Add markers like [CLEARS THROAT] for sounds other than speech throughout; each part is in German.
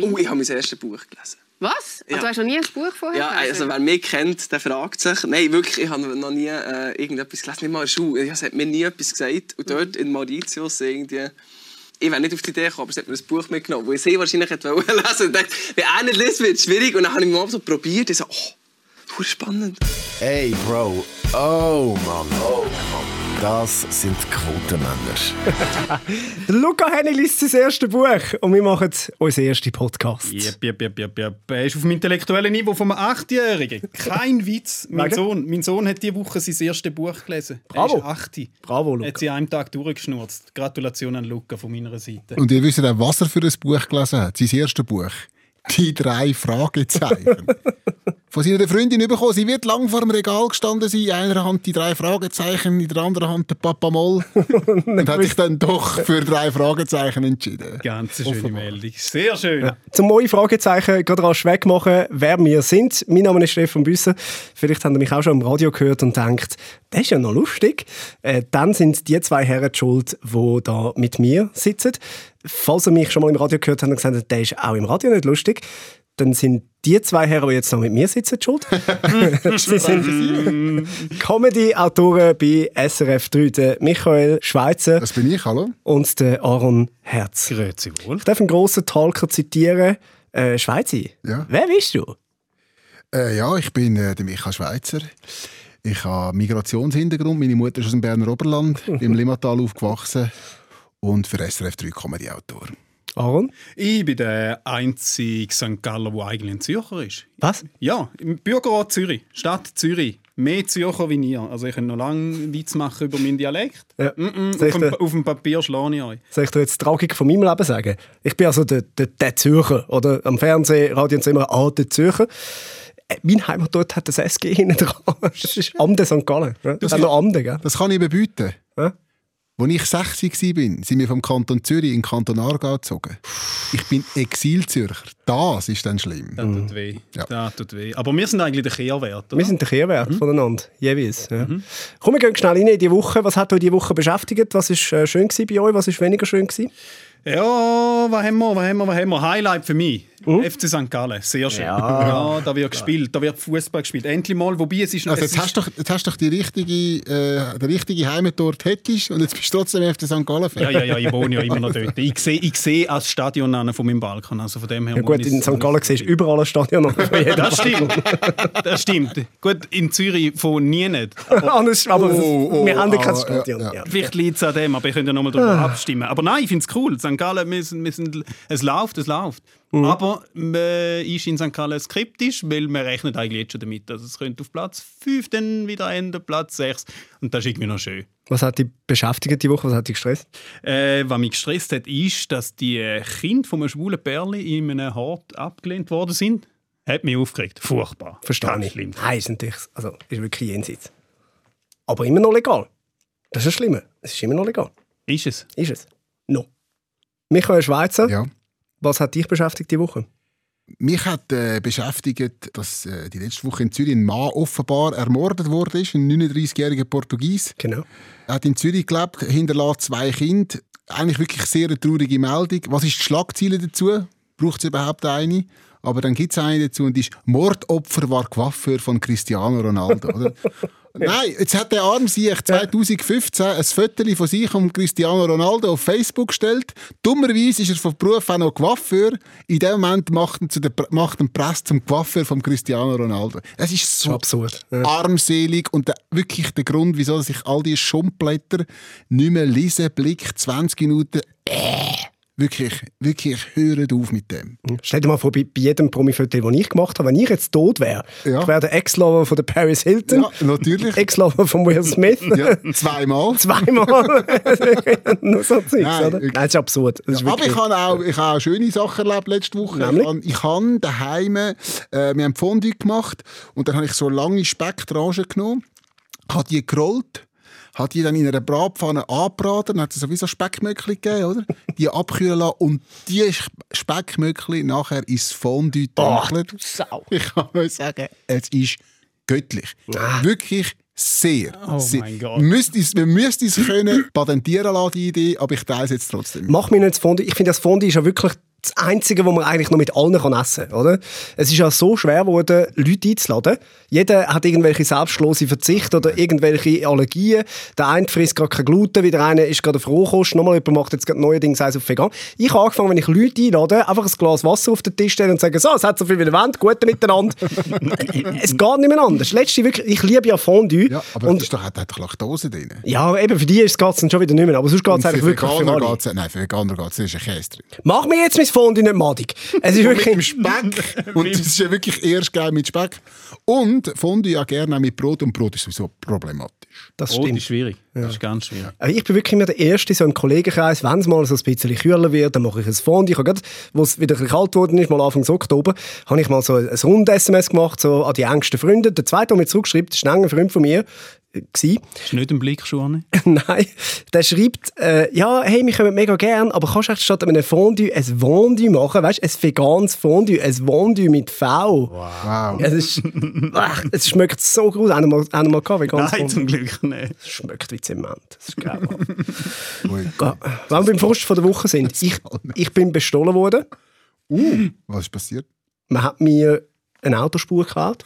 Oh, ich habe mein erstes Buch gelesen. Was? Ja. Also, du hast noch nie ein Buch vorher Ja, gelesen? also wer mich kennt, der fragt sich. Nein, wirklich, ich habe noch nie äh, irgendetwas gelesen, nicht mal in der Schule. Es hat mir nie etwas gesagt. Und dort in Mauritius irgendwie... Ich wäre nicht auf die Idee gekommen, aber sie hat mir ein Buch mitgenommen, das ich sehr wahrscheinlich hätte wollen [LAUGHS] lesen und dachte, wenn er nicht liest, wird es schwierig. Und dann habe ich mal so probiert und so, oh, spannend. Ey, Bro. Oh, Mann. Oh, Mann. Das sind Quotenmänner. [LAUGHS] Luca Henny liest sein erstes Buch und wir machen unseren ersten Podcast. Jep, jep, jep, jep, jep. Er ist auf dem intellektuellen Niveau vom 8-Jährigen. Kein Witz. Mein? Sohn, mein Sohn hat diese Woche sein erstes Buch gelesen. Bravo. Er ist 8. Bravo, Er Luca. hat sie an einem Tag durchgeschnurzt. Gratulation an Luca von meiner Seite. Und ihr wisst auch, was er für ein Buch gelesen hat. Sein erstes Buch. Die drei Fragezeichen. [LAUGHS] Von seiner Freundin bekommen. Sie wird lang vor dem Regal gestanden sein. In einer Hand die drei Fragezeichen, in der anderen Hand der Papa Moll. [LAUGHS] und hat sich dann doch für drei Fragezeichen entschieden. Ganz schöne Meldung. Sehr schön. Zum neue Fragezeichen gerade rasch wegmachen, wer wir sind. Mein Name ist Stefan Büsser. Vielleicht habt ihr mich auch schon im Radio gehört und denkt, das ist ja noch lustig. Äh, dann sind die zwei Herren die schuld, die da mit mir sitzen. Falls ihr mich schon mal im Radio gehört habt und gesagt habt, der ist auch im Radio nicht lustig, dann sind die zwei Herren, die jetzt noch mit mir sitzen, die schuld. [LAUGHS] Sie sind Comedy-Autoren bei SRF 3, der Michael Schweizer Das bin ich, hallo? und der Aaron Herz. Grüezi wohl. Ich darf einen grossen Talker zitieren. Äh, Schweizi, Ja. wer bist du? Äh, ja, ich bin äh, der Michael Schweizer. Ich habe Migrationshintergrund. Meine Mutter ist aus dem Berner Oberland, [LAUGHS] im Limmatal aufgewachsen und für SRF 3 Comedy-Autor. Aaron? Ich bin der einzige St. Galler, der eigentlich ein Zürcher ist. Was? Ja, im Bürgerrat Zürich, Stadt Zürich. Mehr Zürcher wie ihr. Also ich kann noch lange Witz machen über meinen Dialekt. Ja. Mm -mm, auf, dem, auf dem Papier schlage ich euch. Soll ich dir jetzt die Tragik von meinem Leben sagen? Ich bin also der, der, der Zürcher. Oder am Fernsehen, Radio und immer, ah, der Zürcher. Äh, Mein Heimatort hat das SG hinten dran. [LAUGHS] Das ist Amde St. Gallen. Das hat noch Amde, gell? Das kann ich bebieten. Ja? Als ich 60 war, sind wir vom Kanton Zürich in den Kanton Aargau gezogen. Ich bin Exilzürcher. Das ist dann schlimm. Das tut weh. Ja. Das tut weh. Aber wir sind eigentlich der Kehrwert. Oder? Wir sind der Kehrwert voneinander, jeweils. Ja. Komm, wir gehen schnell rein in die Woche. Was hat euch die Woche beschäftigt? Was war äh, schön bei euch? Was war weniger schön? Gewesen? Ja, was haben wir, was haben wir, was haben wir? Highlight für mich. FC St. Gallen, sehr schön. Ja, da wird gespielt, da wird Fußball gespielt. Endlich mal, wobei es ist... Also es jetzt hast du doch, jetzt hast du doch die richtige, äh, den richtigen Heimatort hättest und jetzt bist du trotzdem FC St. Gallen Fan. ja, ja, ja, ich wohne ja immer noch dort. Ich sehe, ich sehe als Stadion an von meinem Balkon, also von dem her... Ja, gut, in ich- St. Gallen siehst du überall ein Stadion. [LAUGHS] Das stimmt, das stimmt. Gut, in Zürich von nie nicht. [LAUGHS] Anders, aber Oh, oh, wir haben ja kein ah, Stadion. ja, Ja, ja. Vielleicht liegt es an dem, aber ich könnte ja nochmal darüber abstimmen. Aber nein, ich finde es cool. St. Gallen, wir sind, wir sind, es läuft, es läuft. Aber man ist in St. Gallen skeptisch, weil man rechnet eigentlich jetzt schon damit, dass es könnte auf Platz 5 dann wieder enden, Platz 6. Und das ist irgendwie noch schön. Was hat dich beschäftigt die Woche? Was hat dich gestresst? Äh, was mich gestresst hat, ist, dass die äh, Kinder von einem schwulen Pärli in einem Hort abgelehnt worden sind. Hat mich aufgeregt. Furchtbar. Verstehe ich. schlimm. Nein, ist natürlich, also ist wirklich jenseits. Aber immer noch legal. Das ist das Schlimme. Es ist immer noch legal. Ist es? Ist es? No. Michael Schweizer, Ja. Was hat dich beschäftigt die Woche? Mich hat äh, beschäftigt, dass äh, die letzte Woche in Zürich ein Mann offenbar ermordet wurde, ein 39-jähriger Portugies. Genau. Er hat in Zürich gelebt, hinterlässt zwei Kinder. Eigentlich wirklich sehr eine traurige Meldung. Was ist die Schlagziele dazu? Braucht es überhaupt eine? Aber dann gibt es eine dazu und die ist «Mordopfer war Coiffeur von Cristiano Ronaldo». Oder? [LAUGHS] Nein, jetzt hat der arm sich 2015 ein Foto von sich und Cristiano Ronaldo auf Facebook gestellt. Dummerweise ist er von Beruf auch noch Coiffeur. In dem Moment macht er, zu der, macht er Press zum Coiffeur von Cristiano Ronaldo. Es ist so Absurd. Armselig und der, wirklich der Grund, wieso sich all diese Schumpblätter nicht mehr lesen, Blick 20 Minuten. Äh, wirklich, wirklich, hören auf mit dem. Stell dir mal vor, bei, bei jedem Promi-Foto, das ich gemacht habe, wenn ich jetzt tot wäre, Ja. ich wäre der Ex-Lover von der Paris Hilton, Ja, natürlich. Ex-Lover von Will Smith. [LAUGHS] Ja, zweimal. [LAUGHS] Zweimal. [LAUGHS] Nur so Zeugs, Nein, oder? Nein, das ist absurd. Das ist Aber ich habe auch, ich habe auch schöne Sachen erlebt letzte Woche. Nämlich? Ich habe, ich habe daheim, äh, wir haben Fondue gemacht und dann habe ich so lange Specktranchen genommen, habe die gerollt, habe die dann in einer Bratpfanne angebraten, dann hat es sowieso Speckmöckli gegeben, oder? Die abkühlen lassen und die Sp- Speckmöckli nachher ins Fondue du Sau. [LAUGHS] Ich kann euch sagen, es ist göttlich. Wirklich sehr. Oh sehr. mein Gott. Müsste es, man müsste es können patentieren lassen, die Idee, aber ich teile es jetzt trotzdem. Mach mir nicht das Fondue. Ich finde, das Fondue ist ja wirklich das Einzige, was man eigentlich noch mit allen kann essen kann. Oder? Es ist ja so schwer geworden, Leute einzuladen. Jeder hat irgendwelche selbstlose Verzichte oder irgendwelche Allergien. Der eine frisst gerade kein Gluten, wie der eine ist gerade auf Rohkost. Nochmal jemand macht jetzt gerade neuerdings eins auf vegan. Ich habe angefangen, wenn ich Leute einlade, einfach ein Glas Wasser auf den Tisch stellen und sagen, so, es hat so viel wie der Wand, gute miteinander. [LAUGHS] es geht nicht mehr anders. Letzte wirklich, ich liebe ja Fondue. Ja, aber und, das ist doch, hat, doch Laktose drin. ja, eben, für die geht es dann schon wieder nicht mehr. Aber sonst geht es Für eigentlich wirklich für Veganer alle. geht's, nein, für Veganer geht es, ist ein Käse drin. Mach mir jetzt mein Fondue nicht madig. Es ist Und mit dem wirklich... Speck. [LAUGHS] Und das ist ja wirklich erst geil mit Speck. Und Fondue ja gerne auch mit Brot. Und Brot ist sowieso problematisch. Das Brot stimmt. ist schwierig. Das ist ganz schwierig. Aber Ich bin wirklich immer der Erste so im Kollegenkreis, wenn es mal so ein bisschen kühler wird, dann mache ich ein Fondue. Ich habe gerade, wo es wieder kalt geworden ist, mal Anfang Oktober, habe ich mal so ein Rund-SMS gemacht, so an die engsten Freunde. Der zweite, der mir zurückschreibt, ist ein enger Freund von mir, gsi. Ist nicht ein Blick schon [LAUGHS] Nein, der schreibt, äh, ja, hey, wir kommen mega gern, aber kannst du echt statt einem Fondue ein Fondue machen, weißt du, ein veganes Fondue, ein Fondue mit V. Wow. Es, ist, ach, [LAUGHS] es schmeckt so gut. Haben wir mal, mal gehabt, veganes Nein, Fondue? zum Glück nicht. Es schmeckt wie Zement. Das ist geil. [LAUGHS] Ga- Wenn wir beim Frust von der Woche sind, ich, ich bin bestohlen worden. Uh, was ist passiert? Man hat mir eine Autospur geklaut.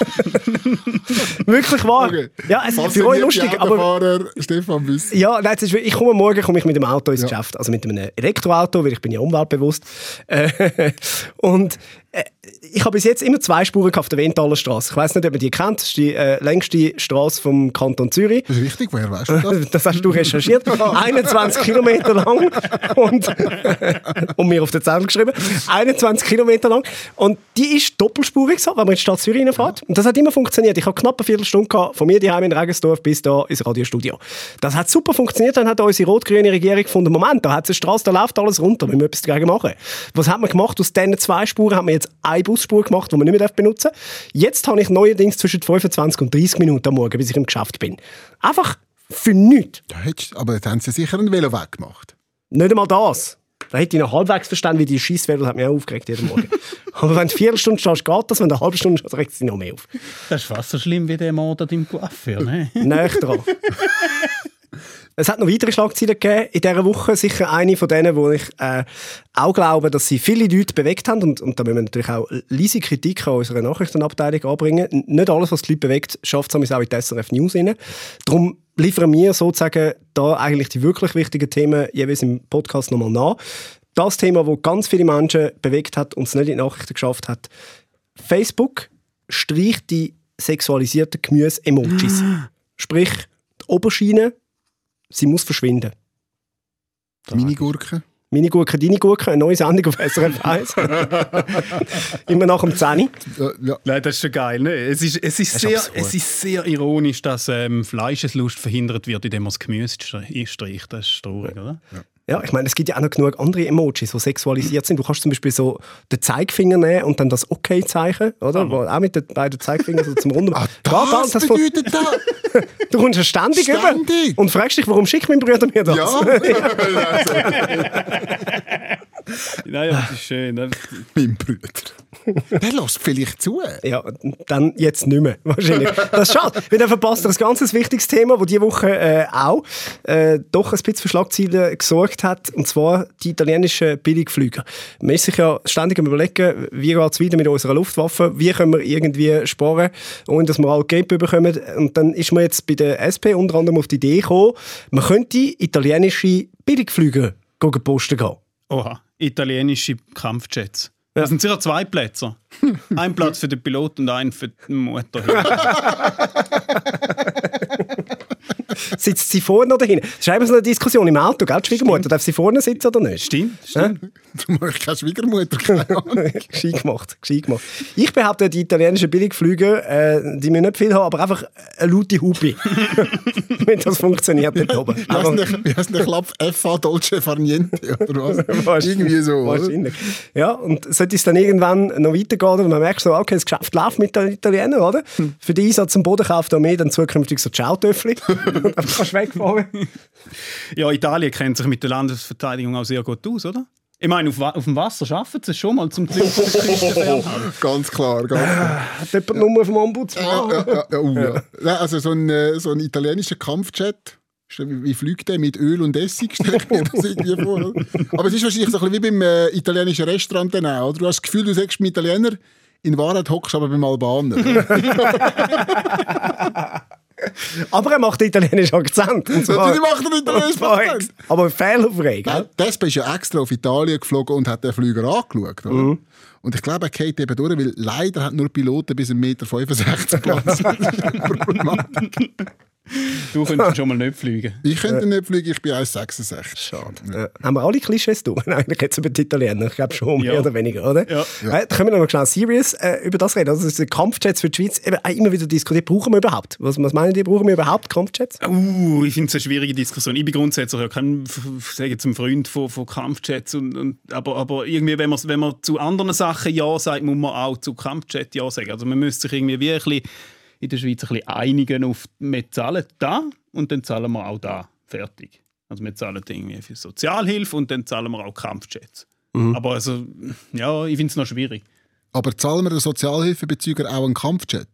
[LAUGHS] Wirklich wahr. Okay. Ja, es ist für euch lustig, aber... Autofahrer Stefan Büss. Ja, nein, ist, ich komme morgen komme ich mit dem Auto ins Ja. Geschäft, also mit einem Elektroauto, weil ich bin ja umweltbewusst. Äh, [LAUGHS] und äh, ich habe bis jetzt immer zwei Spuren auf der Wendtaler Straße. Ich weiß nicht, ob man die kennt. Das ist die äh, längste Straße vom Kanton Zürich. Das ist richtig, woher weißt du das? [LAUGHS] Das hast du recherchiert. [LAUGHS] 21 Kilometer lang und, [LAUGHS] und mir auf den Zettel geschrieben. 21 Kilometer lang. Und die ist doppelspurig so, wenn man in die Stadt Zürich reinfährt. Und das hat immer funktioniert. Ich habe knapp eine Viertelstunde gehabt, von mir daheim in Regensdorf bis da ins Radiostudio. Das hat super funktioniert. Dann hat unsere rot-grüne Regierung gefunden, Moment, da hat es eine Straße, da läuft alles runter. Wir müssen etwas dagegen machen. Was hat man gemacht? Aus diesen zwei Spuren haben wir jetzt eine Busspur gemacht, die man nicht mehr benutzen darf. Jetzt habe ich neuerdings zwischen 25 und 30 Minuten am Morgen, bis ich im Geschäft bin. Einfach für nichts. Ja, aber jetzt haben sie sicher einen Velo weggemacht. Nicht einmal das. Da hätte ich noch halbwegs verstanden, wie die Scheisswelle hat mich auch aufgeregt jeden Morgen. [LAUGHS] Aber wenn du vier Stunden stehst, geht das. Wenn du eine halbe Stunde stehst, regt es dich noch mehr auf. Das ist fast so schlimm wie der Mord an deinem Coiffeur, ne? Näher dran. [LAUGHS] Es hat noch weitere Schlagzeilen gegeben in dieser Woche. Sicher eine von denen, wo ich äh, auch glaube, dass sie viele Leute bewegt haben. Und, und da müssen wir natürlich auch leise Kritik an unserer Nachrichtenabteilung anbringen. Nicht alles, was die Leute bewegt, schafft es auch in die SRF News rein. Darum liefern wir sozusagen da eigentlich die wirklich wichtigen Themen jeweils im Podcast nochmal nach. Das Thema, das ganz viele Menschen bewegt hat und es nicht in die Nachrichten geschafft hat. Facebook streicht die sexualisierten Gemüse-Emojis. Sprich, die Oberschiene, sie muss verschwinden. Minigurken. Meine Gurke, deine Gurke, eine neue Sendung auf SRF 1. [LAUGHS] Immer nach dem 10. Ja, ja. Nein, das ist schon geil. Ne? Es, ist, es, ist sehr, es ist sehr ironisch, dass ähm, Fleischeslust verhindert wird, indem man das Gemüse stre- streicht. Das ist traurig, oder? Ja, ich meine, es gibt ja auch noch genug andere Emojis, die sexualisiert sind. Du kannst zum Beispiel so den Zeigefinger nehmen und dann das Okay-Zeichen, oder? Wo auch mit den beiden Zeigefingern so zum Runden. [LAUGHS] Ah, Ja, das, das bedeutet das? [LAUGHS] du kommst ja ständig, über Ständig. und fragst dich, warum schickt mein Bruder mir das? Ja, [LAUGHS] [LAUGHS] Nein, ja, das ist schön. [LAUGHS] Mein Bruder. [LAUGHS] Der lässt vielleicht zu. Ja, dann jetzt nicht mehr, wahrscheinlich. Das ist schade, weil dann verpasst er ein ganz wichtiges Thema, das diese Woche äh, auch äh, doch ein bisschen für Schlagzeilen gesorgt hat, und zwar die italienischen Billigflüger. Man ist sich ja ständig am überlegen, wie geht es weiter mit unserer Luftwaffe, wie können wir irgendwie sparen, ohne dass wir alle Geld bekommen. Und dann ist man jetzt bei der SP unter anderem auf die Idee gekommen, man könnte italienische Billigflüge posten gehen. Oha, italienische Kampfjets. Das sind sicher zwei Plätze. [LAUGHS] Ein Platz für den Pilot und ein für den Motor. [LAUGHS] [LAUGHS] Sitzt sie vorne oder hinten? Das ist eben so eine Diskussion im Auto, gell? Die Schwiegermutter, darf sie vorne sitzen oder nicht? Stimmt, stimmt. Darum habe ich keine Schwiegermutter. keine [LAUGHS] gescheit gemacht, gescheit gemacht. Ich behaupte, die italienischen Billigflüge, äh, die müssen nicht viel haben, aber einfach eine laute Hupe. [LAUGHS] Wenn das funktioniert dort oben. Wie heißt der- Wie heißt der Klapp? FA Dolce Farniente oder was? Irgendwie so. oder? Wahrscheinlich. Ja, und sollte es dann irgendwann noch weitergehen, oder man merkt so, okay, das Geschäft läuft mit den Italienern, oder? Hm. Für den Einsatz am Boden kauft er mehr dann zukünftig so Ciao-Töffel. Und dann kannst du wegfahren. Ja, Italien kennt sich mit der Landesverteidigung auch sehr gut aus, oder? Ich meine, auf, auf dem Wasser schaffen sie es schon mal zum Glück. [LAUGHS] [LAUGHS] Ganz klar, ganz klar. Hat jemand die Nummer vom Ombudsmann? Ja, ja, ja, ja, uh, ja. Also so ein, äh, so ein italienischer Kampfjet, Wie wie fliegt der mit Öl und Essig? [LAUGHS] Stelle ich mir das irgendwie vor. Aber es ist wahrscheinlich so ein bisschen wie beim äh, italienischen Restaurant dann auch. Oder? Du hast das Gefühl, du sagst beim Italiener, in Wahrheit hockst du aber beim Albaner. Aber er macht italienischen Akzent. Und zwar- Natürlich macht er italienischen Akzent. Aber fehlerfrei? Gell? Despe ist ja extra auf Italien geflogen und hat den Flüger angeschaut. Oder? Mhm. Und ich glaube, er geht eben durch, weil leider hat nur Piloten bis 1,65 Meter Platz. [LAUGHS] Du [LAUGHS] könntest schon mal nicht fliegen. ich könnte nicht fliegen, ich bin 1,66. Schade. Äh, haben wir alle Klischees durch? [LAUGHS] Eigentlich jetzt über die Italiener. Ich glaube schon, mehr Ja. oder weniger, oder? Ja. Äh, können wir noch schnell serious äh, über das reden? Also, diese Kampfjets für die Schweiz, eben, auch immer wieder diskutiert, brauchen wir überhaupt? Was, was meinen die, brauchen wir überhaupt Kampfjets? Uh, ich finde es eine schwierige Diskussion. Ich bin grundsätzlich ja kein sage ein Freund von, von Kampfjets. Und, und, aber, aber irgendwie, wenn man, wenn man zu anderen Sachen Ja sagt, muss man auch zu Kampfjets Ja sagen. Also man müsste sich irgendwie wie ein bisschen in der Schweiz ein bisschen einigen auf, wir zahlen da und dann zahlen wir auch da. Fertig. Also wir zahlen irgendwie für Sozialhilfe und dann zahlen wir auch Kampfjets. Aber also, ja, ich finde es noch schwierig. Aber zahlen wir den Sozialhilfebezüger auch einen Kampfjet?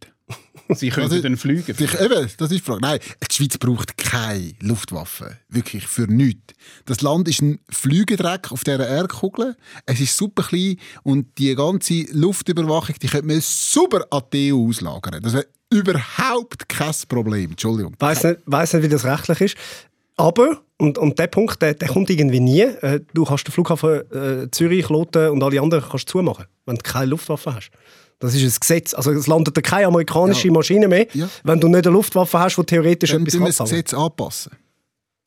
Sie [LAUGHS] können Also, dann fliegen. Ich, eben, das ist die Frage. Nein, die Schweiz braucht keine Luftwaffe. Wirklich, für nichts. Das Land ist ein Flügedreck auf dieser Erdkugel. Es ist super klein und die ganze Luftüberwachung, die könnte man super an die EU auslagern. Das wäre überhaupt kein Problem. Entschuldigung. Weiß nicht, weiss nicht, wie das rechtlich ist. Aber, und, und der Punkt, der, der kommt irgendwie nie. Äh, du kannst den Flughafen äh, Zürich, Kloten und alle anderen kannst zumachen, wenn du keine Luftwaffe hast. Das ist ein Gesetz. Also es landet da keine amerikanische Ja. Maschine mehr, Ja. wenn du nicht eine Luftwaffe hast, die theoretisch Dann etwas kann das zahlen. Gesetz anpassen.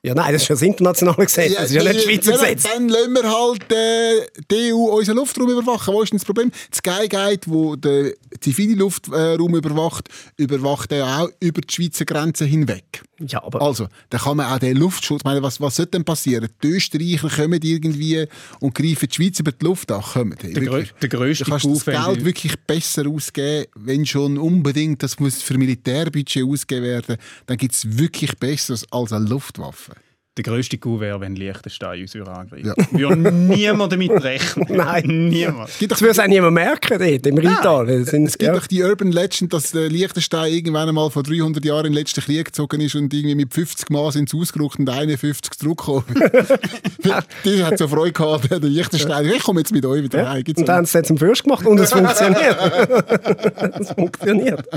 Ja, nein, das ist ja das internationale Gesetz. das ist ja nicht das Schweizer ja, Gesetz. Dann lassen wir halt äh, die EU unseren Luftraum überwachen. Wo ist denn das Problem? Das Skyguide, wo den zivilen Luftraum überwacht, überwacht er auch über die Schweizer Grenze hinweg. Ja, aber Also, da kann man auch den Luftschutz, ich meine, was, was sollte denn passieren? Die Österreicher kommen irgendwie und greifen die Schweiz über die Luft an. Kommen die, Der, grö wirklich. der grösste Du kannst das Geld wirklich besser ausgeben, wenn schon unbedingt, das muss für Militärbudget ausgegeben werden, dann gibt es wirklich Besseres als eine Luftwaffe. Der grösste Coup wäre, wenn Liechtenstein uns würde angreifen Ja. würde. Niemand damit rechnen. [LAUGHS] Nein. Niemand. Es das würde es auch niemand merken dort, im sind- Es gibt ja. doch die Urban Legend, dass der Liechtenstein irgendwann einmal vor 300 Jahren in den letzten Krieg gezogen ist und irgendwie mit 50 Mal sind sie ausgerückt und 51 zurückgekommen. [LAUGHS] [LAUGHS] die hat so Freude gehabt, der Liechtenstein. Ich komme jetzt mit euch wieder heim. Gibt's Und dann haben sie es zum Fürst gemacht und es funktioniert. es funktioniert.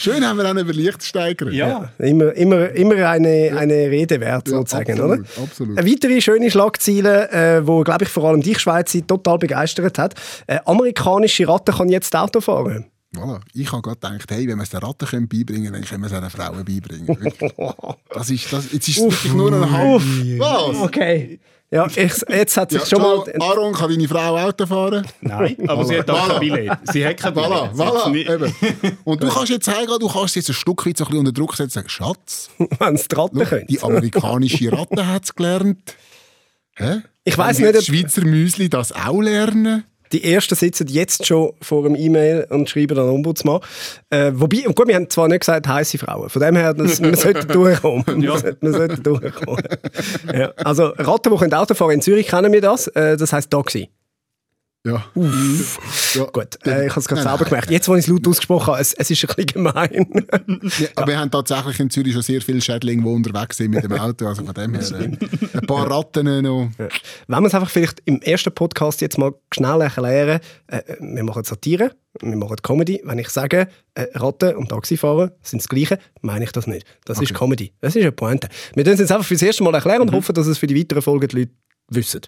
Schön haben wir auch über Liechtenstein geredet. Ja. Immer, immer, immer eine, eine Rede wert, sozusagen, absolut, oder? absolut. Eine weitere schöne Schlagzeile, äh, wo, glaube ich, vor allem dich, Schweizer, total begeistert hat. Äh, amerikanische Ratte kann jetzt Auto fahren. Voilà. Ich habe gerade gedacht, hey, wenn wir es den Ratten können beibringen können, dann können wir es auch den Frauen beibringen. [LAUGHS] Das ist, das, jetzt ist es wirklich nur ein halb. Was? Okay. Ja, ich, jetzt hat sich Ja, schon mal... Aaron, kann deine Frau Auto fahren? Nein, aber sie hat auch Voilà. kein Billett. Sie hat kein Billett. Voilà, voilà, nicht- eben. [LAUGHS] Und du kannst jetzt heimgehen, du kannst jetzt ein Stück weit so ein bisschen unter Druck setzen und sagen, Schatz, wenn es die Ratte die amerikanische Ratte hat es gelernt. Hä? Ich weiss Kann nicht, das Schweizer Müsli das auch lernen? Die Ersten sitzen jetzt schon vor einem E-Mail und schreiben an Ombudsmann. Äh, wobei, und gut, wir haben zwar nicht gesagt, heiße Frauen. Von dem her, das, wir [LAUGHS] sollten durchkommen. Wir sollten- Wir sollten durchkommen. ja. Also, Ratten, die können Auto fahren in Zürich, kennen wir das. Äh, das heisst Taxi. Ja. ja. Gut, äh, ich habe es gerade selber gemerkt. Jetzt, wo ich es laut ausgesprochen habe, es, es ist ein bisschen gemein. Ja, aber wir haben tatsächlich in Zürich schon sehr viele Schädlinge, die unterwegs sind mit dem Auto. Also von dem her, äh, ein paar Ratten noch. Wenn wir es einfach vielleicht im ersten Podcast jetzt mal schnell erklären, äh, wir machen Satire, wir machen Comedy. Wenn ich sage, äh, Ratten und Taxifahrer sind das Gleiche, meine ich das nicht. Das ist Comedy. Das ist eine Pointe. Wir tun es jetzt einfach fürs erste Mal erklären und hoffen, dass es für die weiteren Folgen die Leute wissen.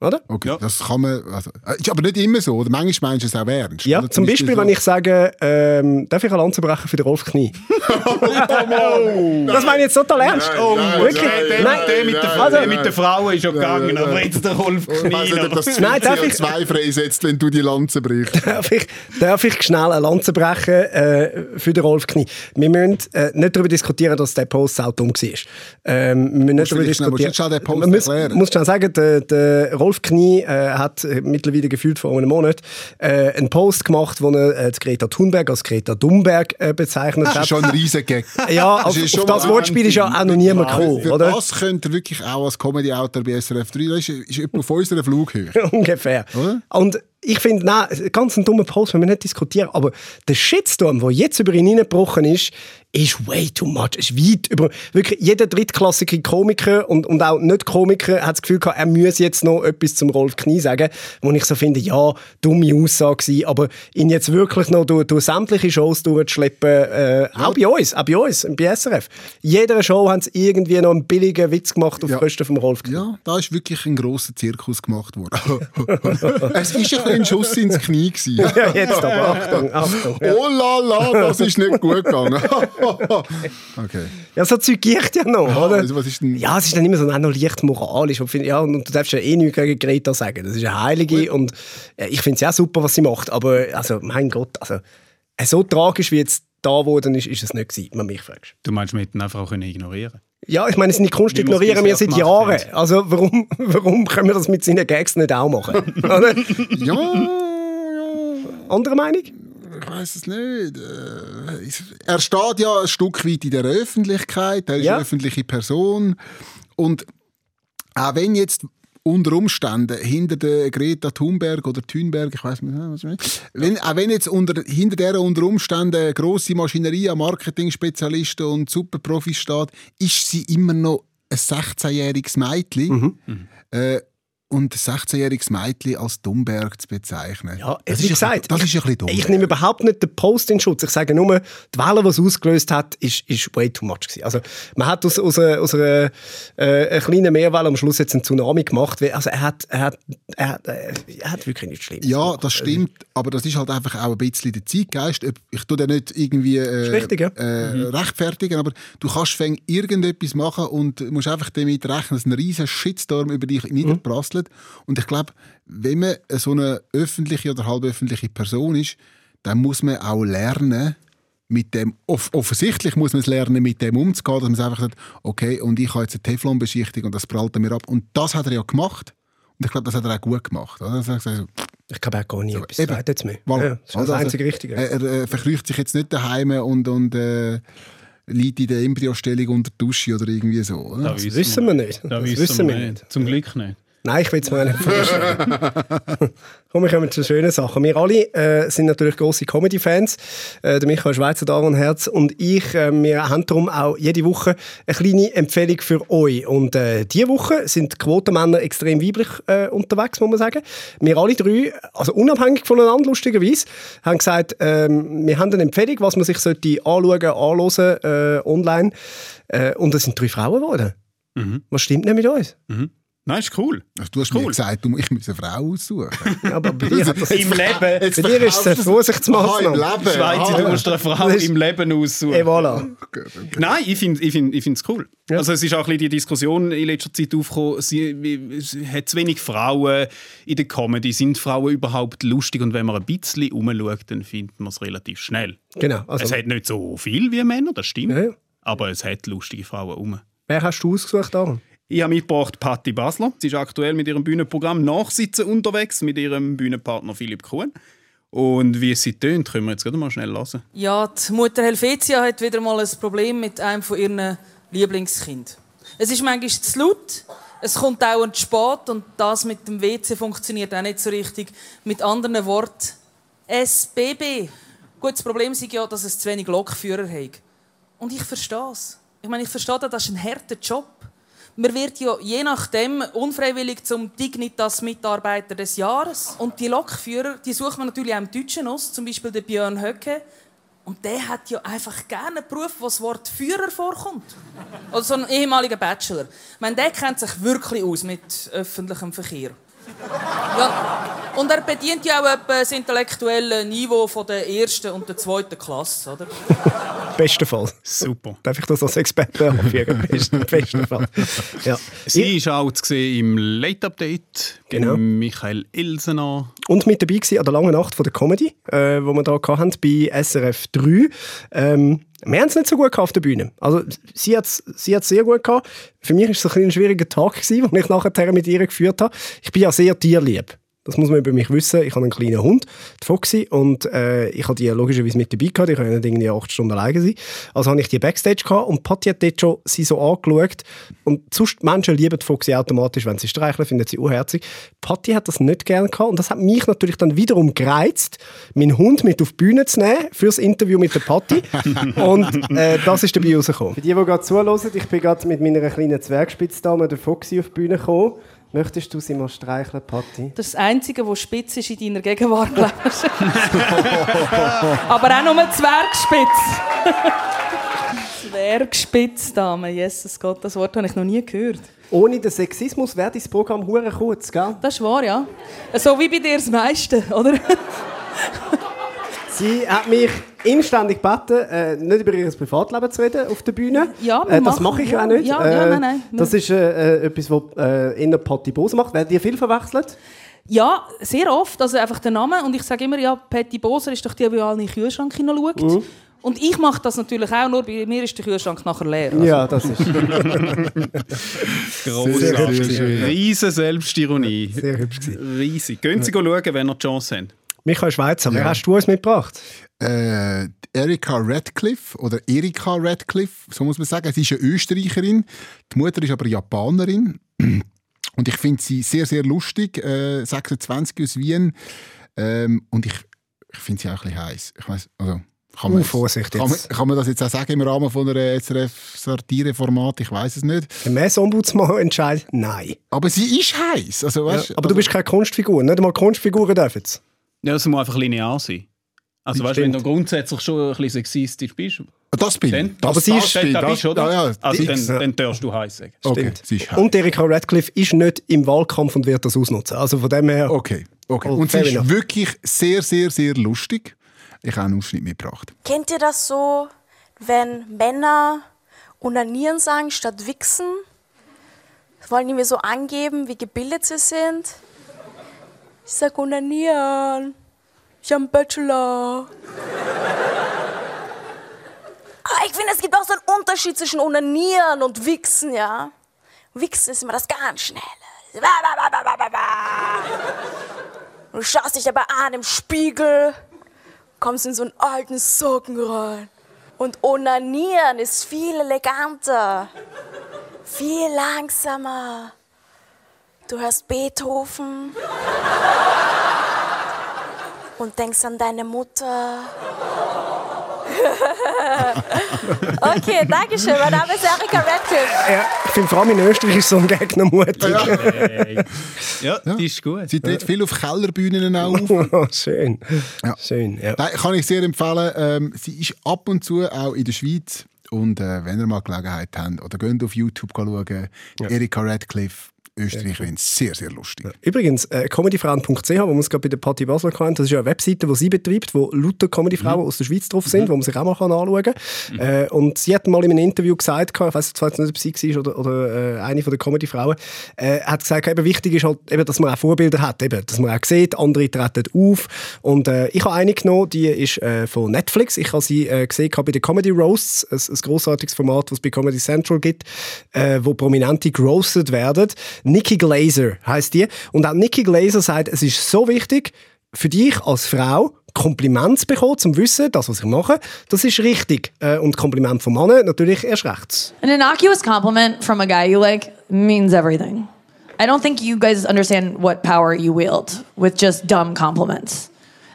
Oder? Okay, Ja. das kann man. Also, äh, ist aber nicht immer so. Oder manchmal meinst du es auch ernst. Ja, zum Beispiel, wenn ich sage, ähm, darf ich eine Lanze brechen für den Rolf Knie? [LAUGHS] das meine ich jetzt total ernst. Nein, nein, wirklich? nein, Der, Nein. der, mit der, nein, der nein. mit der Frau ist schon gegangen, nein. aber jetzt der Rolf Ich weiss nicht, ob Knie. das Nein, darf ich- CO2 freisetzt, wenn du die Lanze brichst. [LAUGHS] Darf ich, darf ich schnell eine Lanze brechen äh, für den Rolf Knie? Wir müssen äh, nicht darüber diskutieren, dass der Post auch dumm war. Ähm, wir müssen nicht darüber vielleicht schnell- musst du diskutieren. den Post Man muss, schnell sagen, der, der Rolf Knie äh, hat äh, mittlerweile gefühlt vor einem Monat äh, einen Post gemacht, wo er äh, Greta Thunberg als Greta Dumberg äh, bezeichnet Das ist hat. schon ein riesen Gag. [LAUGHS] Ja, auf, ist schon auf das Wortspiel ist ja auch noch niemand gekommen, Für oder? das könnte er wirklich auch als Comedy-Autor bei SRF 3, das ist, ist etwa auf unserer Flughöhe. [LAUGHS] Ungefähr. Oder? Und ich finde, nein, ganz ein dummer Post, wenn wir nicht diskutieren, aber der Shitstorm, der jetzt über ihn hineingebrochen ist, ist way too much. Ist weit über, wirklich jeder drittklassige Komiker und, und auch nicht Komiker hat das Gefühl gehabt, er müsse jetzt noch etwas zum Rolf Knie sagen, wo ich so finde, ja, dumme Aussage gewesen, aber ihn jetzt wirklich noch durch, durch sämtliche Shows durchzuschleppen, äh, auch bei uns, auch bei uns, bei SRF. Jeder Show haben sie irgendwie noch einen billigen Witz gemacht auf Ja. Kosten vom Rolf Knie. Ja, da ist wirklich ein grosser Zirkus gemacht worden. [LAUGHS] es war ein, ein Schuss ins Knie. Gewesen. [LAUGHS] Ja, jetzt aber, Achtung, Achtung. Ja. Oh la la, das ist nicht gut gegangen. [LAUGHS] okay. Ja, so Zeug gibt ja noch, oder? Also, was ist denn... Ja, es ist dann immer so auch noch leicht moralisch. Und, ja, und du darfst ja eh nichts gegen Greta sagen. Das ist eine Heilige und äh, ich finde es ja super, was sie macht. Aber, also, mein Gott, also, äh, so tragisch wie jetzt da geworden ist, ist es nicht gewesen, wenn du mich fragst. Du meinst, wir hätten einfach auch können ignorieren Ja, ich meine, seine Kunst ignorieren wir seit Jahren. Also, warum, [LAUGHS] warum können wir das mit seinen Gags nicht auch machen? [LAUGHS] Ja, ja, Andere Meinung? Ich weiß es nicht. Äh, Er steht ja ein Stück weit in der Öffentlichkeit, er ist Ja. eine öffentliche Person. Und auch wenn jetzt unter Umständen hinter der Greta Thunberg oder Thunberg, ich weiß nicht, was ich meine, wenn, auch wenn jetzt unter, hinter der unter Umständen grosse Maschinerie an Marketing-Spezialisten und Superprofis steht, ist sie immer noch ein 16-jähriges Mädchen. Äh, und ein 16-jähriges Mädchen als Dummberg zu bezeichnen. Ja, das wie ist, ein- gesagt, das ist ein bisschen dumm. Ich nehme überhaupt nicht den Post in Schutz. Ich sage nur, die Welle, die es ausgelöst hat, ist, ist way too much. Gewesen. Also, man hat aus, aus, einer, aus einer, äh, kleinen Meerwelle am Schluss jetzt einen Tsunami gemacht. Also, er hat, er hat, er hat, äh, er hat wirklich nichts Schlimmes Ja, gemacht. das stimmt, aber das ist halt einfach auch ein bisschen der Zeitgeist. Ich tue den nicht irgendwie äh, richtig, ja. äh, rechtfertigen, aber du kannst irgendetwas machen und musst einfach damit rechnen, dass ein riesen Shitstorm über dich niederprasselt. Und ich glaube, wenn man so eine öffentliche oder halböffentliche Person ist, dann muss man auch lernen, mit dem, off offensichtlich muss man es lernen, mit dem umzugehen, dass man einfach sagt, okay, und ich habe jetzt eine Teflonbeschichtung und das prallt mir ab. Und das hat er ja gemacht. Und ich glaube, das hat er auch gut gemacht. Oder? Also, also, Ich glaube auch gar nicht etwas. eben. Jetzt mehr. Voilà. Ja, das ist das Also, einzige Richtige. Er, er verkrücht sich jetzt nicht daheim und, und äh, liegt in der Embryostellung unter der Dusche oder irgendwie so. Oder? Da das wissen wir nicht. Da Das wissen, wir nicht. Zum Glück nicht. Nein, ich will es mir nicht vorstellen. [LAUGHS] Komm, wir kommen zu schönen Sachen. Wir alle äh, sind natürlich grosse Comedy-Fans. Äh, der Michael Schweizer da und Herz und ich. Äh, wir haben darum auch jede Woche eine kleine Empfehlung für euch. Und äh, diese Woche sind Quotenmänner extrem weiblich äh, unterwegs, muss man sagen. Wir alle drei, also unabhängig voneinander lustigerweise, haben gesagt, ähm, wir haben eine Empfehlung, was man sich sollte anschauen, anhören äh, online. Äh, und es sind drei Frauen geworden. Was stimmt denn mit uns? Nein, ist cool. Also, du hast mir Cool. gesagt, du, ich muss eine Frau aussuchen. [LAUGHS] Ja, aber bei dir hat das Im Leben. Jetzt Bei dir ist es eine Vorsichtsmaßnahme. Aha, im Leben. Schweizer, Aha. du musst eine Frau im Leben aussuchen. Et voilà. Nein, ich finde ich find, ich find's cool. Ja. Also es ist auch ein bisschen die Diskussion in letzter Zeit aufgekommen, sie, es hat zu wenig Frauen in der Comedy. Sind Frauen überhaupt lustig? Und wenn man ein bisschen umschaut, dann findet man es relativ schnell. Genau. Also, es hat nicht so viel wie Männer, das stimmt. Ja, ja. Aber es hat lustige Frauen um. wer hast du ausgesucht, Aaron? Ich habe mitgebracht Patti Basler. Sie ist aktuell mit ihrem Bühnenprogramm Nachsitzen unterwegs mit ihrem Bühnenpartner Philipp Kuhn. Und wie sie tönt, können wir jetzt gerade mal schnell hören. Ja, die Mutter Helvetia hat wieder mal ein Problem mit einem von ihren Lieblingskind. Es ist manchmal zu laut, es kommt zu spät und das mit dem WC funktioniert auch nicht so richtig. Mit anderen Worten, SBB. Gut, das Problem ist ja, dass es zu wenig Lokführer hat. Und ich verstehe es. Ich meine, ich verstehe, das ist ein harter Job. Man wird ja je nachdem unfreiwillig zum Dignitas-Mitarbeiter des Jahres. Und die Lokführer, die sucht man natürlich auch im Deutschen aus, zum Beispiel der Björn Höcke. Und der hat ja einfach gerne einen Beruf, wo das Wort Führer vorkommt. Oder so ein ehemaliger Bachelor. Ich meine, der kennt sich wirklich aus mit öffentlichem Verkehr. Ja. Und er bedient ja auch das intellektuelle Niveau von der ersten und der zweiten Klasse, oder? Besten Fall. Super. [LAUGHS] Darf ich das als Experte anfügen? [LAUGHS] Besten, besten Fall. Ja. Sie ist auch im Late Update. Genau. Michael Ilsener. Und mit dabei gewesen an der langen Nacht von der Comedy, äh, wo wir da hatten, bei SRF 3. Ähm, wir haben es nicht so gut auf der Bühne. Also, sie hat es sie hat's sehr gut gehabt. Für mich war es ein, ein schwieriger Tag, gewesen, [LAUGHS] den ich nachher mit ihr geführt habe. Ich bin ja sehr tierlieb. Das muss man über mich wissen. Ich habe einen kleinen Hund, die Foxy, und äh, ich habe die logischerweise mit dabei gehabt. Ich kann ja nicht irgendwie acht Stunden alleine sein. Also habe ich die Backstage gehabt und Patti hat dort schon sie so angeschaut. Und sonst Menschen lieben die Foxy automatisch, wenn sie streicheln, finden sie unherzig. Patti hat das nicht gerne gehabt und das hat mich natürlich dann wiederum gereizt, meinen Hund mit auf die Bühne zu nehmen fürs Interview mit der Patti. [LAUGHS] und äh, das ist dabei rausgekommen. Für die, die gerade zuhören, ich bin gerade mit meiner kleinen Zwergspitzdame, der Foxy, auf die Bühne gekommen. Möchtest du sie mal streicheln, Patti? Das ist das Einzige, was spitz ist in deiner Gegenwart, glaubst [LAUGHS] du? Aber auch nur Zwergspitz. Zwergspitz, Dame. Jesus Gott, das Wort habe ich noch nie gehört. Ohne den Sexismus wäre dein Programm hure kurz, gell? Das ist wahr, ja. So wie bei dir das meiste, oder? Sie hat mich inständig gebeten, äh, nicht über ihr Privatleben zu reden auf der Bühne. Ja, äh, das mache ich ja auch nicht. Ja, ja, äh, nein, nein. Das ist äh, äh, etwas, was äh, in der Patti Bose macht. Werden die viel verwechselt? Ja, sehr oft. Also einfach der Name. Und ich sage immer, ja, Patty Boser ist doch die, die alle in den Kühlschrank hineinschaut. Mhm. Und ich mache das natürlich auch, nur bei mir ist der Kühlschrank nachher leer. Also, Ja, das ist [LAUGHS] schön. Riesen Selbstironie. sehr hübsch. Riesig. Gehen Sie schauen, wenn ihr die Chance haben. Michael Schweizer, wer hast du uns mitgebracht? Äh, Erika Radcliffe oder Erika Radcliffe, so muss man sagen. Sie ist eine Österreicherin, die Mutter ist aber Japanerin. [CLEARS THROAT] Und ich finde sie sehr, sehr lustig. Äh, 26 aus Wien. Ähm, und ich, ich finde sie auch ein bisschen heiß. Ich weiss, also, kann man, Uh, Vorsicht kann, man, jetzt. kann man das jetzt auch sagen im Rahmen von einer SRF-Satireformat? Ich weiß es nicht. Gemäß Ombudsmann [LAUGHS] entscheidet nein. Aber sie ist heiß. Also, Ja, aber du bist keine Kunstfigur. Nicht einmal Kunstfiguren dürfen es. Ja, das muss einfach linear sein. Also, weißt, wenn du grundsätzlich schon ein bisschen sexistisch bist, das bin ich. Aber sie ist- bin Das- bist du, oder? Ja, ja, also, dann, dann darfst du heiß sagen. Okay, Stimmt. sie ist heiß. Und Erika Radcliffe ist nicht im Wahlkampf und wird das ausnutzen. Also von dem her. Okay, okay. Oh, Und sie ist enough. wirklich sehr, sehr, sehr lustig. Ich habe einen Ausschnitt mitgebracht. Kennt ihr das so, wenn Männer unanieren sagen statt wichsen? Wollen die mir so angeben, wie gebildet sie sind? Ich sag unanieren. Ich habe einen Bachelor. Aber ich finde, es gibt auch so einen Unterschied zwischen unanieren und wichsen, ja? Wichsen ist immer das ganz Schnelle. Du schaust dich aber an im Spiegel, kommst in so einen alten Socken rein. Und onanieren ist viel eleganter, viel langsamer. Du hörst Beethoven und denkst an deine Mutter. [LAUGHS] okay, danke schön. Mein Name ist Erika Radcliffe. Ja, ich finde vor allem in Österreich ist so ein Gegner mutig. Ja, [LAUGHS] die ist gut. Sie tritt viel auf Kellerbühnen auch auf. Oh, schön. Ja. Schön, ja. Nein, kann ich sehr empfehlen. Ähm, sie ist ab und zu auch in der Schweiz. Und äh, wenn ihr mal Gelegenheit habt, oder geht auf YouTube schauen, Erika Radcliffe, Österreicherin, sehr, sehr lustig. Übrigens, äh, comedyfrauen.ch, wo wir uns gerade bei der Party Basel hatten, das ist ja eine Webseite, die sie betreibt, wo lauter Comedyfrauen aus der Schweiz drauf sind, wo man sich auch mal kann anschauen kann. Äh, und sie hat mal in einem Interview gesagt, ich weiß jetzt nicht, ob sie war oder, oder äh, eine von der Comedyfrauen, äh, hat gesagt, eben, wichtig ist halt, eben, dass man auch Vorbilder hat, eben, dass man auch sieht, andere treten auf. Und äh, ich habe eine genommen, die ist äh, von Netflix. Ich habe sie äh, gesehen bei den Comedy Roasts, ein, ein grossartiges Format, was es bei Comedy Central gibt, wo Prominente geroastet werden. Nikki Glaser heißt die. Und auch Nikki Glaser sagt, es ist so wichtig für dich als Frau, Kompliment zu bekommen, zum Wissen, das, was ich mache, das ist richtig. Äh, und Kompliment vom Mann natürlich erst recht. An innocuous compliment from a guy you like means everything. I don't think you guys understand what power you wield with just dumb compliments.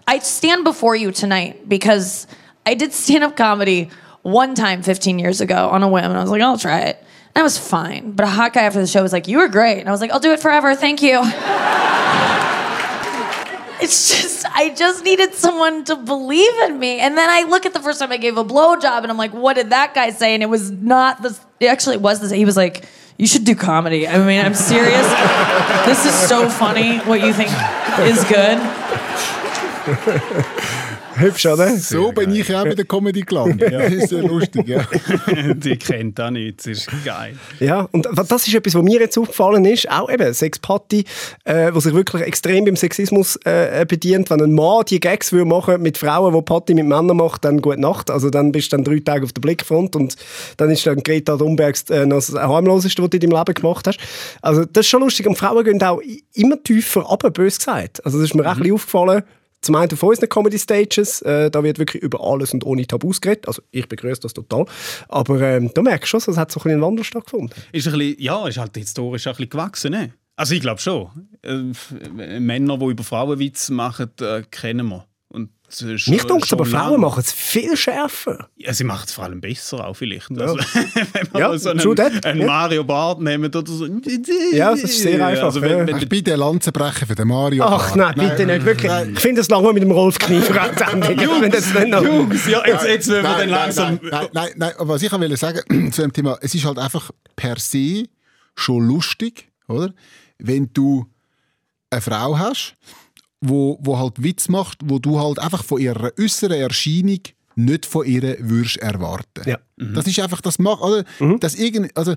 I stand before you tonight because I did stand up comedy one time 15 years ago on a whim, and I was like, I'll try it. And I was fine. But a hot guy after the show was like, You were great. And I was like, I'll do it forever. Thank you. [LAUGHS] It's just, I just needed someone to believe in me. And then I look at the first time I gave a blowjob and I'm like, what did that guy say? And it was not the, it actually was the He was like, you should do comedy. I mean, I'm serious. this is so funny what you think is good. Hübsch, oder? So bin ich auch bei der Comedy gelandet. [LAUGHS] Das ist sehr lustig, ja. [LAUGHS] Die kennt auch nicht, das ist geil. Ja, und das ist etwas, was mir jetzt aufgefallen ist, auch eben Sexparty, äh, wo sich wirklich extrem beim Sexismus äh, bedient. Wenn ein Mann die Gags würde machen mit Frauen, die Party mit Männern macht, dann gute Nacht. Also dann bist du dann drei Tage auf der Blickfront und dann ist dann Greta Thunberg äh, noch das harmloseste, was du in deinem Leben gemacht hast. Also das ist schon lustig. Und Frauen gehen auch immer tiefer ab, bös gesagt. Also das ist mir mhm. auch ein bisschen aufgefallen zum einen auf unseren Comedy Stages, äh, da wird wirklich über alles und ohne Tabus geredet. Also ich begrüße das total. Aber ähm, da merkst du schon, es hat so ein bisschen einen Wandel stattgefunden. Ist ein bisschen, ja, ist halt historisch ein bisschen gewachsen. Ne? Also ich glaube schon. Äh, Männer, die über Frauenwitze machen, äh, kennen wir. Und mich denkt aber Frauen machen es viel schärfer. Ja, sie machen es vor allem besser auch vielleicht. Ja. Also, [LAUGHS] wenn man ja, so einen, einen ja. Mario Bart nehmen oder so. Ja, das ist sehr einfach. Also, wenn, wenn, Ach, bitte Lanze brechen für den Mario Ach nein, bitte nein, nicht, wirklich. Nein. Ich finde es lange mit dem Rolf Kniefer Jungs, Jungs, ja, jetzt, jetzt wollen wir dann langsam... Nein, nein, nein, nein, was ich will sagen [CLEARS THROAT] zu dem Thema, es ist halt einfach per se schon lustig, oder? Wenn du eine Frau hast wo, wo halt Witz macht, wo du halt einfach von ihrer äußeren Erscheinung nicht von ihr würdest erwarten. Ja. Mhm. Das ist einfach das macht, oder? Mhm. Dass irgend, also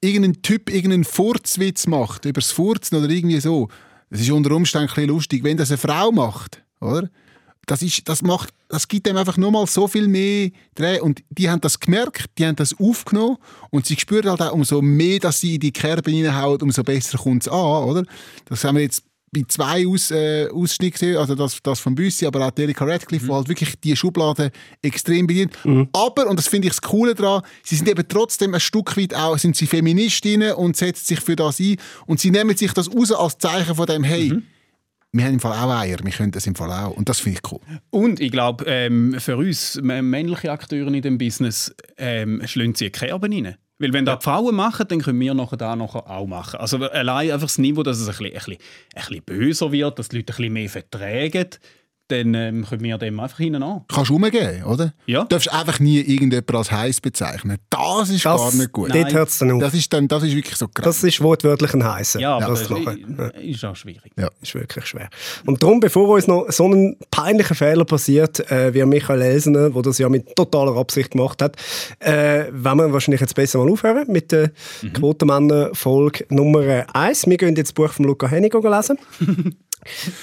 irgendein Typ irgendeinen Furzwitz macht über das Furzen oder irgendwie so. Das ist unter Umständen ein bisschen lustig, wenn das eine Frau macht, oder? Das, ist, das, macht, das gibt dem einfach nochmal so viel mehr Dreh. Und die haben das gemerkt, die haben das aufgenommen und sie spüren halt auch, umso mehr, dass sie in die Kerbe reinhauen, umso besser kommt es an, oder? Das haben wir jetzt bei zwei Aus, äh, Ausschnitten also das, das von Büssi, aber auch Erika Radcliffe, mhm. wo halt wirklich die Schublade extrem bedient. Mhm. Aber, und das finde ich das Coole daran, sie sind eben trotzdem ein Stück weit auch, sind sie Feministinnen und setzen sich für das ein und sie nehmen sich das raus als Zeichen von dem, hey, mhm wir haben im Fall auch Eier, wir können das im Fall auch. Und das finde ich cool. Und ich glaube, ähm, für uns männliche Akteure in dem Business ähm, schlagen sie Kerben rein. Weil wenn das die Frauen machen, dann können wir nachher da nachher auch machen. Also allein einfach das Niveau, dass es ein bisschen, ein bisschen, ein bisschen böser wird, dass die Leute ein bisschen mehr vertragen dann ähm, können wir dem einfach hinten an. Kannst du umgehen, oder? Ja. Du darfst einfach nie irgendjemand als heiß bezeichnen. Das ist das, gar nicht gut. Dort hört es dann auf. Das ist, dann, das ist wirklich so krass. Das ist wortwörtlich ein heißer. Ja, aber das, das ist auch schwierig. Ja, ist wirklich schwer. Und darum, bevor uns noch so ein peinlicher Fehler passiert, äh, wie Michael Elsner, der das ja mit totaler Absicht gemacht hat, äh, wollen wir wahrscheinlich jetzt besser mal aufhören mit der mhm. Quotenmänner-Folge Nummer 1. Wir gehen jetzt das Buch von Luca Hennig lesen. [LAUGHS]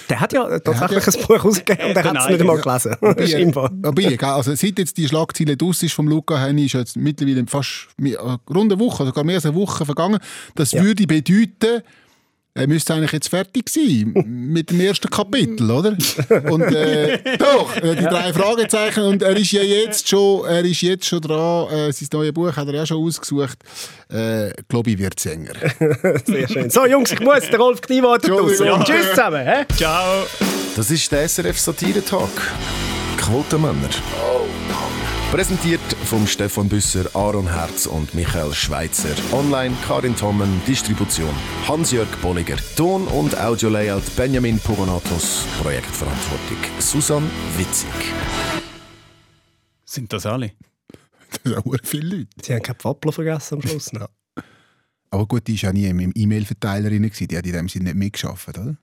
Der hat ja tatsächlich ein Buch rausgegeben und er hat es nicht einmal gelesen. Aber [LAUGHS] also seit jetzt die Schlagzeile draus ist vom Luca Henny, ist jetzt mittlerweile fast eine runde Woche, sogar mehr als eine Woche vergangen. Das ja. würde bedeuten, er müsste eigentlich jetzt fertig sein mit dem ersten Kapitel, oder? Und äh, [LAUGHS] doch, die drei Fragezeichen. Und er ist ja jetzt schon, er ist jetzt schon dran. Äh, sein neues Buch hat er ja schon ausgesucht. Äh, glaube ich, wird Sänger. [LAUGHS] Sehr schön. So, Jungs, ich muss. Der Rolf Knie wartet ja. Tschüss zusammen. He? Ciao. Das ist der SRF Satire Talk. Quotenmänner. Oh. Präsentiert von Stefan Büsser, Aaron Herz und Michael Schweitzer. Online Karin Tommen, Distribution Hans-Jörg Bolliger. Ton- und Audio-Layout Benjamin Pogonatos. Projektverantwortung Susan Witzig. Sind das alle? [LAUGHS] Das sind auch viele Leute. Sie haben keinen Pfappler vergessen am Schluss. Aber gut, die war ja nie im E-Mail-Verteiler Die hat in dem Sinne nicht mitgeschafft, oder?